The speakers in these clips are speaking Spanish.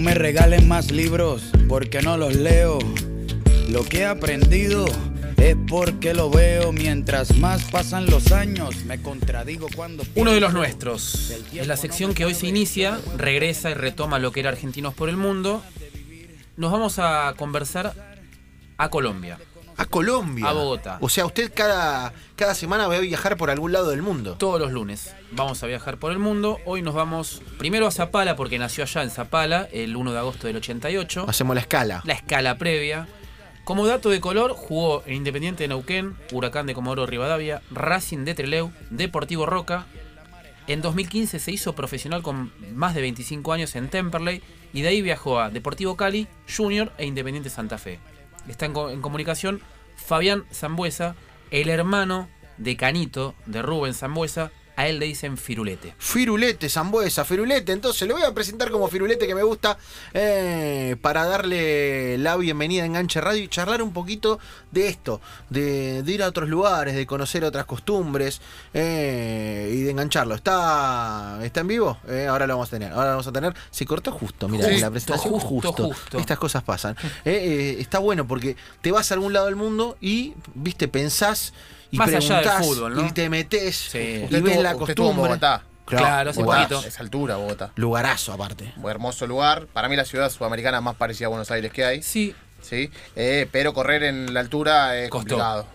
Me regalen más libros porque no los leo. Lo que he aprendido es porque lo veo mientras más pasan los años. Me contradigo cuando. Uno de los nuestros. Es la sección que hoy se inicia, regresa y retoma lo que era Argentinos por el Mundo. Nos vamos a conversar a Colombia. A Colombia. A Bogotá. O sea, usted cada, cada semana va a viajar por algún lado del mundo. Todos los lunes vamos a viajar por el mundo. Hoy nos vamos primero a Zapala, porque nació allá en Zapala el 1 de agosto del 88. Hacemos la escala. La escala previa. Como dato de color, jugó en Independiente de Neuquén, Huracán de Comodoro Rivadavia, Racing de Treleu, Deportivo Roca. En 2015 se hizo profesional con más de 25 años en Temperley y de ahí viajó a Deportivo Cali, Junior e Independiente Santa Fe. Está en, en comunicación Fabián Zambuesa, el hermano de Canito, de Rubén Zambuesa. A él le dicen Firulete. Firulete, Zambuesa, Firulete. Entonces lo voy a presentar como Firulete que me gusta eh, para darle la bienvenida a Enganche Radio y charlar un poquito de esto, de, de ir a otros lugares, de conocer otras costumbres eh, y de engancharlo. ¿Está, está en vivo? Eh, ahora lo vamos a tener. Ahora lo vamos a tener. Se cortó justo, mira, la presentación justo, justo. justo. Estas cosas pasan. Eh, está bueno porque te vas a algún lado del mundo y, viste, pensás y Más allá del fútbol, ¿no? y te metes Sí. y Usted ves estuvo- la usted estuvo en costumbre. Bogotá. Claro, hace Bogotá, poquito. Es altura, Bogotá. Lugarazo aparte. Un hermoso lugar. Para mí la ciudad sudamericana más parecida a Buenos Aires que hay. Sí, ¿sí? Eh, pero correr en la altura es Costó. complicado.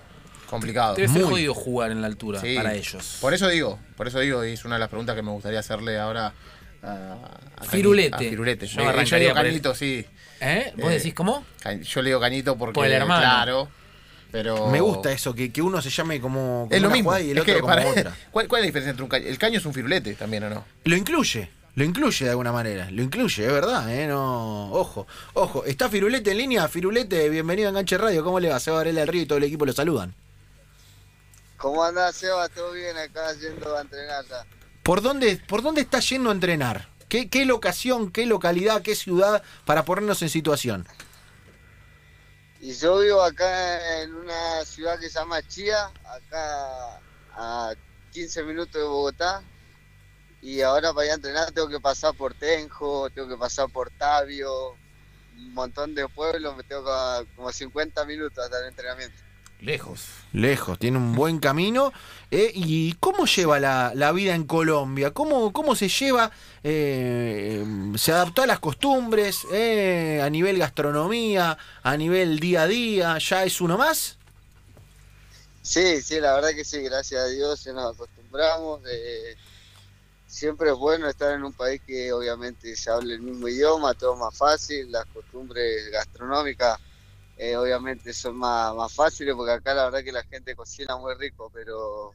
Complicado. debe ser Muy. jodido jugar en la altura Sí. para ellos. Por eso digo, por eso digo, y es una de las preguntas que me gustaría hacerle ahora a, a Cani- Firulete. a Firulete. Yo arrancaría digo por el- Canito, sí. ¿Eh? ¿Vos Eh, decís cómo? Yo le digo Cañito porque, Por el hermano. claro, pero... Me gusta eso, que, que uno se llame como, como Es lo una mismo. y el Es otro que como para- otra. ¿Cuál, cuál es la diferencia entre un caño? El caño es un firulete también, ¿o no? Lo incluye, lo incluye de alguna manera. Lo incluye, es verdad, ¿eh? No, ojo, ojo. Está Firulete en línea. Firulete, bienvenido a Enganche Radio. ¿Cómo le va? Seba Varela del Río y todo el equipo lo saludan. ¿Cómo andás, Seba? ¿Todo bien acá yendo a entrenar ya? ¿Por dónde, por dónde está yendo a entrenar? ¿Qué, ¿Qué locación, qué localidad, qué ciudad para ponernos en situación? Y yo vivo acá en una ciudad que se llama Chía, acá a 15 minutos de Bogotá. Y ahora para ir a entrenar tengo que pasar por Tenjo, tengo que pasar por Tabio, un montón de pueblos, me tengo como 50 minutos hasta el entrenamiento. Lejos. Lejos, tiene un buen camino. eh, ¿Y cómo lleva la, la vida en Colombia? ¿Cómo, cómo se lleva? eh, ¿Se adaptó a las costumbres? eh, ¿A nivel gastronomía? ¿A nivel día a día? ¿Ya es uno más? Sí, sí, la verdad que sí, gracias a Dios ya nos acostumbramos. eh, siempre es bueno estar en un país que obviamente se hable el mismo idioma, todo más fácil, las costumbres gastronómicas eh, obviamente son más, más fáciles porque acá la verdad que la gente cocina muy rico, pero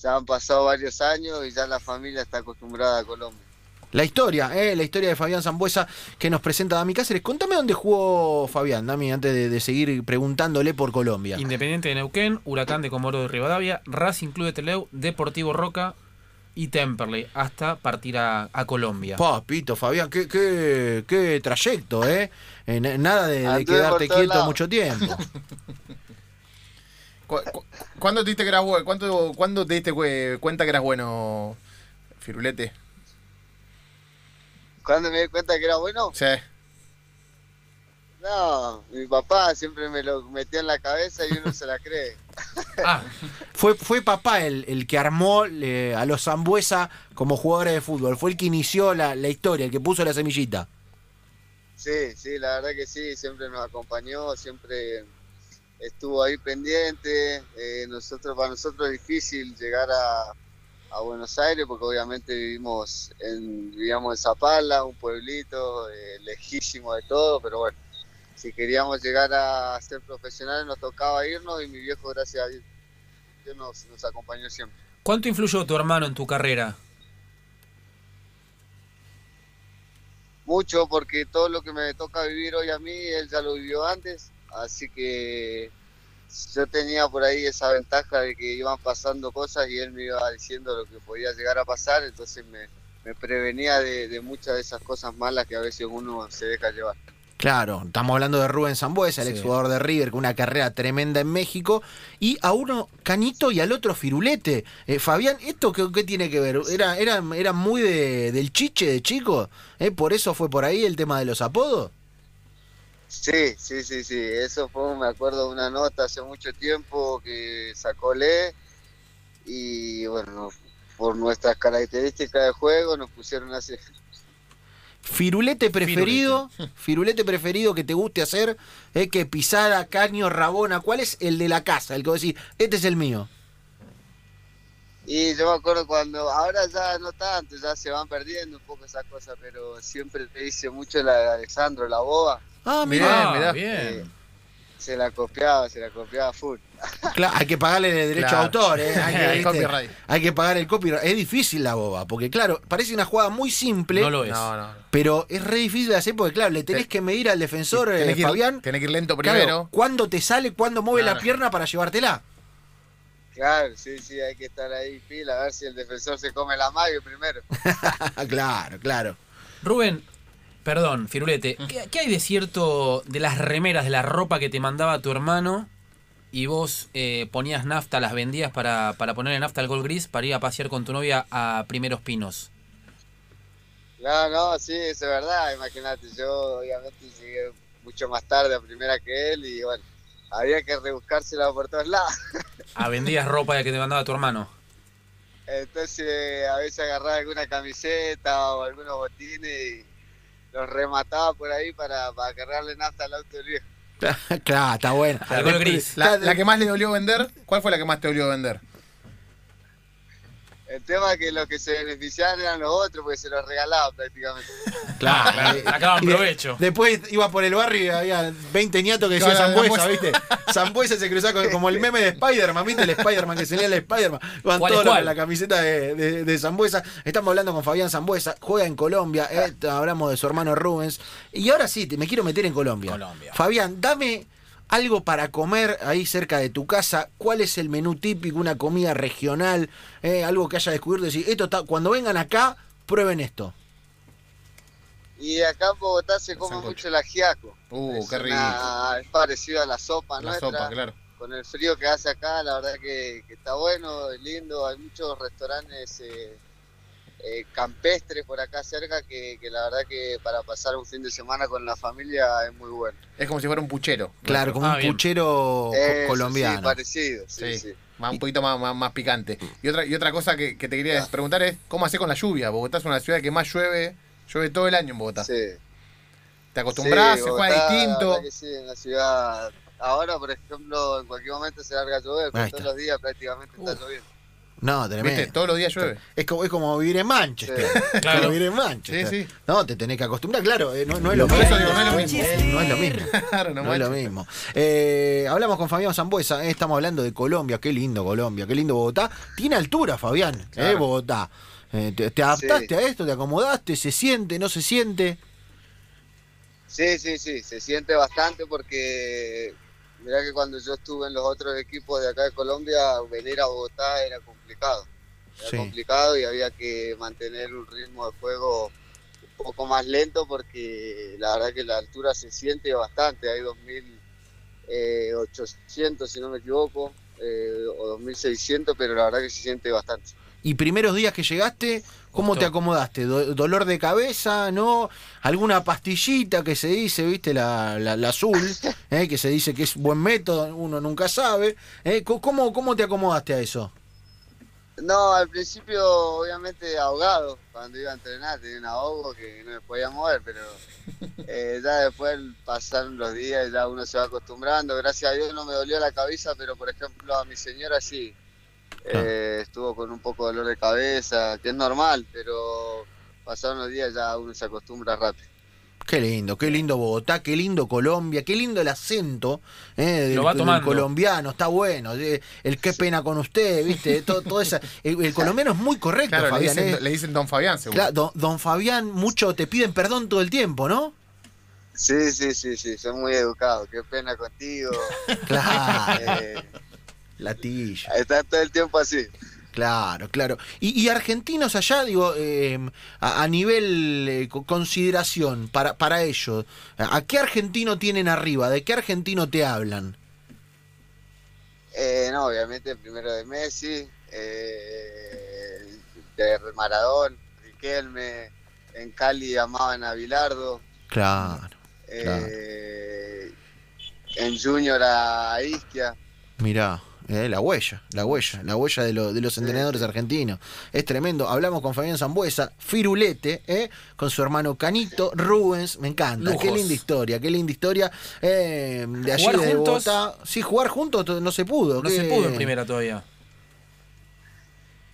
ya han pasado varios años y ya la familia está acostumbrada a Colombia. La historia, eh, la historia de Fabián Zambuesa que nos presenta Dami Cáceres. Contame dónde jugó Fabián, Dami, antes de, de seguir preguntándole por Colombia. Independiente de Neuquén, Huracán de Comodoro de Rivadavia, Racing Club de Teleu, Deportivo Roca y Temperley, hasta partir a, a Colombia. Papito, Fabián, qué, qué, qué trayecto, ¿eh? Eh, na- nada de, quedarte quieto mucho tiempo. ¿Cu- cu- ¿Cuándo te diste que eras bueno? ¿Cuándo, cuándo te diste cue- cuenta que eras bueno, Firulete? ¿Cuándo me di cuenta que era bueno? Sí. No, mi papá siempre me lo metió en la cabeza y uno se la cree. Ah, Fue, fue papá el, el que armó eh, a los Zambuesa como jugadores de fútbol. Fue el que inició la, la historia, el que puso la semillita. Sí, sí, la verdad que sí, siempre nos acompañó, siempre estuvo ahí pendiente. eh, nosotros Para nosotros es difícil llegar a, a Buenos Aires porque obviamente vivimos en, vivíamos en Zapala, un pueblito eh, lejísimo de todo, pero bueno, si queríamos llegar a ser profesionales nos tocaba irnos y mi viejo, gracias a Dios, nos, nos acompañó siempre. ¿Cuánto influyó tu hermano en tu carrera? mucho porque todo lo que me toca vivir hoy a mí, él ya lo vivió antes, así que yo tenía por ahí esa ventaja de que iban pasando cosas y él me iba diciendo lo que podía llegar a pasar, entonces me, me prevenía de, de muchas de esas cosas malas que a veces uno se deja llevar. Claro, estamos hablando de Rubén Zambuesa, el Sí. exjugador de River, con una carrera tremenda en México, y a uno Canito y al otro Firulete. Eh, Fabián, ¿esto qué, qué tiene que ver? ¿Era, era, era muy de- del chiche de chico? ¿Eh? ¿Por eso fue por ahí el tema de los apodos? Sí, sí, sí, sí. Eso fue, me acuerdo de una nota hace mucho tiempo que sacó Le y bueno, por nuestras características de juego nos pusieron así. Firulete preferido, firulete preferido que te guste hacer, es que pisada, caño, rabona, ¿cuál es el de la casa? El que vos decís, este es el mío. Y yo me acuerdo cuando, ahora ya no tanto, ya se van perdiendo un poco esas cosas, pero siempre te hice mucho la de Alexandro, la boba, Ah, Mirá, mira, Ah, mirá. bien. Se la copiaba, se la copiaba full. Claro, hay que pagarle el derecho Claro. a autor, ¿eh? hay, que, El ¿viste? copyright. hay que pagar el copyright. Es difícil la boba, porque claro, parece una jugada muy simple, No lo es. No, no. pero es re difícil de hacer porque claro, le tenés Te- que medir al defensor eh, Tenés que, ir, Fabián. tenés que ir lento Claro, primero. cuándo te sale, cuándo mueve la Claro. pierna para llevártela. Claro, sí, sí, hay que estar ahí pila, a ver si el defensor se come la mayo primero. claro, claro. Rubén, perdón, Firulete, ¿qué, qué hay de cierto de las remeras, de la ropa que te mandaba tu hermano y vos eh, ponías nafta, las vendías para, para ponerle nafta al gol gris para ir a pasear con tu novia a Primeros Pinos? No, no, sí, eso es verdad, imagínate, yo obviamente llegué mucho más tarde a primera que él y bueno, había que rebuscársela por todos lados. Ah, vendías ropa que te mandaba tu hermano. Entonces a veces agarraba alguna camiseta o algunos botines y los remataba por ahí para, para cargarle nafta al auto del viejo. claro, está bueno. Gris. La, la que más le dolió vender, ¿cuál fue la que más te dolió vender? El tema es que los que se beneficiaban eran los otros porque se los regalaba prácticamente. Claro. Sacaban provecho. Después iba por el barrio y había 20 ñatos que decían Zambuesa, Zambuesa. ¿viste? Zambuesa se cruzaba con- como el meme de Spider-Man, ¿viste? El Spider-Man que salía el Spider-Man. Iban ¿Cuál es todos la camiseta de, de, de Zambuesa. Estamos hablando con Fabián Zambuesa, juega en Colombia, eh, hablamos de su hermano Rubens. Y ahora sí, te- me quiero meter en Colombia. Colombia. Fabián, dame algo para comer ahí cerca de tu casa. ¿Cuál es el menú típico, una comida regional? eh, algo que haya descubierto y decir, esto está, cuando vengan acá, prueben esto. Y acá en Bogotá se come Sancocho. mucho el ajiaco. Uh, es, qué rico. una- es parecido a la sopa La nuestra. sopa, claro. Con el frío que hace acá, la verdad que, que está bueno, es lindo. Hay muchos restaurantes eh, eh, campestres por acá cerca que, que la verdad que para pasar un fin de semana con la familia es muy bueno. Es como si fuera un puchero. Claro, como Ah, un bien. puchero Eso, colombiano. Sí, parecido, sí, Sí. sí. Más, un poquito más, más, más picante. Y otra, y otra cosa que, que te quería preguntar es, ¿cómo haces con la lluvia? Bogotá es una ciudad que más llueve, llueve todo el año en Bogotá. sí. ¿Te acostumbras? Sí, ¿Se juega distinto? que sí, en la ciudad. Ahora, por ejemplo, en cualquier momento se larga a llover, todos los días prácticamente está lloviendo. No, tremendo. ¿Viste? Todos los días llueve. Es como, es como vivir en Manchester. Sí. Claro. Como vivir en Manchester. Sí, sí. No, te tenés que acostumbrar, claro. eh, no, no es lo Por mismo. eso digo, no es lo mismo. No es lo mismo. Claro, no No es lo mismo. Eh, hablamos con Fabián Zambuesa, eh, estamos hablando de Colombia, qué lindo Colombia, qué lindo Bogotá. Tiene altura, Fabián, eh, Claro. Bogotá. Eh, te, te adaptaste Sí. a esto? ¿Te acomodaste? ¿Se siente? ¿No se siente? Sí, sí, sí, se siente bastante porque mirá que cuando yo estuve en los otros equipos de acá de Colombia, venir a Bogotá era complicado. Era Sí. complicado y había que mantener un ritmo de juego un poco más lento porque la verdad que la altura se siente bastante. Hay 2.800 si no me equivoco, eh, o 2.600, pero la verdad que se siente bastante. Y primeros días que llegaste, ¿cómo te acomodaste? Do- ¿Dolor de cabeza? ¿No? ¿Alguna pastillita que se dice, viste, la, la- la azul, eh, que se dice que es buen método, uno nunca sabe? eh? ¿Cómo, ¿Cómo te acomodaste a eso? No, al principio obviamente ahogado, cuando iba a entrenar tenía un ahogo que no me podía mover, pero eh, ya después pasaron los días y ya uno se va acostumbrando. Gracias a Dios no me dolió la cabeza, pero por ejemplo a mi señora sí. Eh, estuvo con un poco de dolor de cabeza, que es normal, pero pasaron los días ya uno se acostumbra rápido. Qué lindo, qué lindo Bogotá, qué lindo Colombia, qué lindo el acento eh, del, Lo va del colombiano, está bueno. eh, El qué pena con usted, viste, todo, todo esa, el, el colombiano es muy correcto, Claro, le dicen, eh. le dicen Don Fabián, seguro. Claro, don, don Fabián, mucho te piden perdón todo el tiempo, ¿no? Sí, sí, sí, sí, son muy educados, qué pena contigo. Claro, latilla. está todo el tiempo así. Claro, claro. Y, y argentinos allá, digo, eh, a, a nivel eh, co- consideración para, para ellos, ¿a qué argentino tienen arriba? ¿De qué argentino te hablan? Eh, no, obviamente primero de Messi, eh, de Maradón, Riquelme, en Cali amaban a Bilardo, Claro, eh, en Junior a Isquia. mirá. Eh, la huella, la huella, la huella de, lo- de los entrenadores argentinos. Es tremendo. Hablamos con Fabián Zambuesa, Firulete, eh, con su hermano Canito, Rubens, me encanta. Qué linda historia, qué linda historia. eh, de allí ¿Jugar de juntos? Bogotá. Sí, jugar juntos to- no se pudo. No qué- se pudo en primera todavía.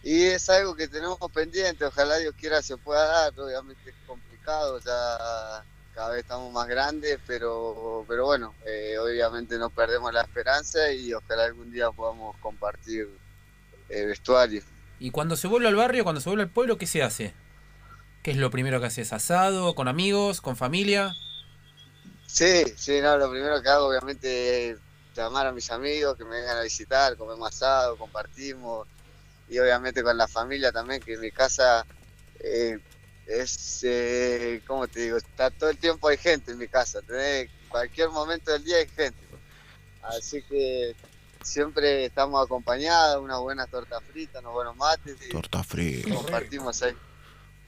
Y es algo que tenemos pendiente, ojalá Dios quiera se pueda dar, obviamente es complicado, ya cada vez estamos más grandes, pero, pero bueno, eh, obviamente no perdemos la esperanza y ojalá algún día podamos compartir eh, vestuario. Y cuando se vuelve al barrio, cuando se vuelve al pueblo, ¿qué se hace? ¿Qué es lo primero que haces? ¿Asado? ¿Con amigos? ¿Con familia? Sí, sí, no, lo primero que hago obviamente es llamar a mis amigos que me vengan a visitar, comemos asado, compartimos y obviamente con la familia también, que en mi casa eh, es, eh, ¿cómo te digo? Está todo el tiempo hay gente en mi casa, tenés, cualquier momento del día hay gente. Así que siempre estamos acompañados, unas buenas tortas fritas, unos buenos mates y Torta frita. compartimos ahí.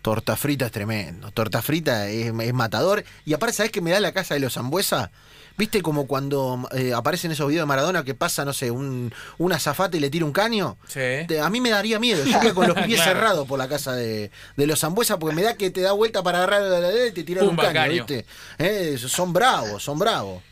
Torta frita es tremendo. Torta frita es, es matador. Y aparte, ¿sabés qué me da la casa de los Zambuesa? ¿Viste como cuando eh, aparecen esos videos de Maradona que pasa, no sé, un, un azafate y le tira un caño? Sí. Te- A mí me daría miedo. Yo iría con los pies Claro. cerrados por la casa de, de los Zambuesa porque me da que te da vuelta para agarrar la y te tiran un Pumba, caño, caño. ¿viste? Eh, son bravos, son bravos.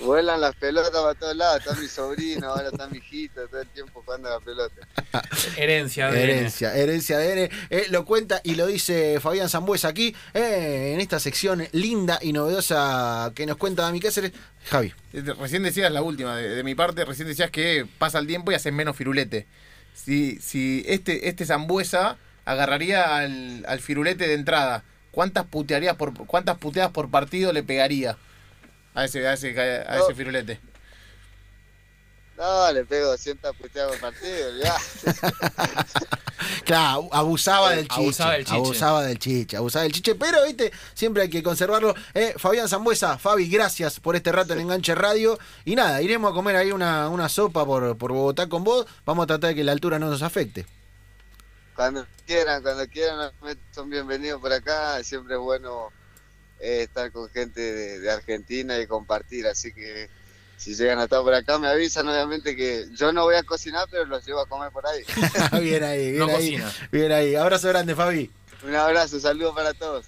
Vuelan las pelotas para todos lados, está mi sobrino, ahora está mi hijito, todo el tiempo jugando a la pelota. Herencia de Herencia, herencia de eh, lo cuenta y lo dice Fabián Zambuesa aquí, eh, en esta sección linda y novedosa que nos cuenta Dami Cáceres. Javi. Eh, Recién decías la última, de, de mi parte, recién decías que pasa el tiempo y haces menos firulete. Si, si este, este Zambuesa agarraría al, al firulete de entrada, ¿cuántas putearías por cuántas puteadas por partido le pegaría a ese, a ese, a ese No. firulete? No, le pego 200 puteadas por partido, ya. Claro, abusaba del chiche. Abusaba del chiche. Abusaba del chiche, abusaba del chiche, pero viste, siempre hay que conservarlo. Eh, Fabián Zambuesa, Fabi, gracias por este rato en Enganche Radio. Y nada, iremos a comer ahí una, una sopa por, por Bogotá con vos. Vamos a tratar de que la altura no nos afecte. Cuando quieran, cuando quieran, son bienvenidos por acá. Siempre es bueno eh, estar con gente de, de Argentina y compartir. Así que si llegan a estar por acá, me avisan. Obviamente que yo no voy a cocinar, pero los llevo a comer por ahí. bien ahí, bien No ahí. cocina. Bien ahí. Abrazo grande, Fabi. Un abrazo, saludos para todos.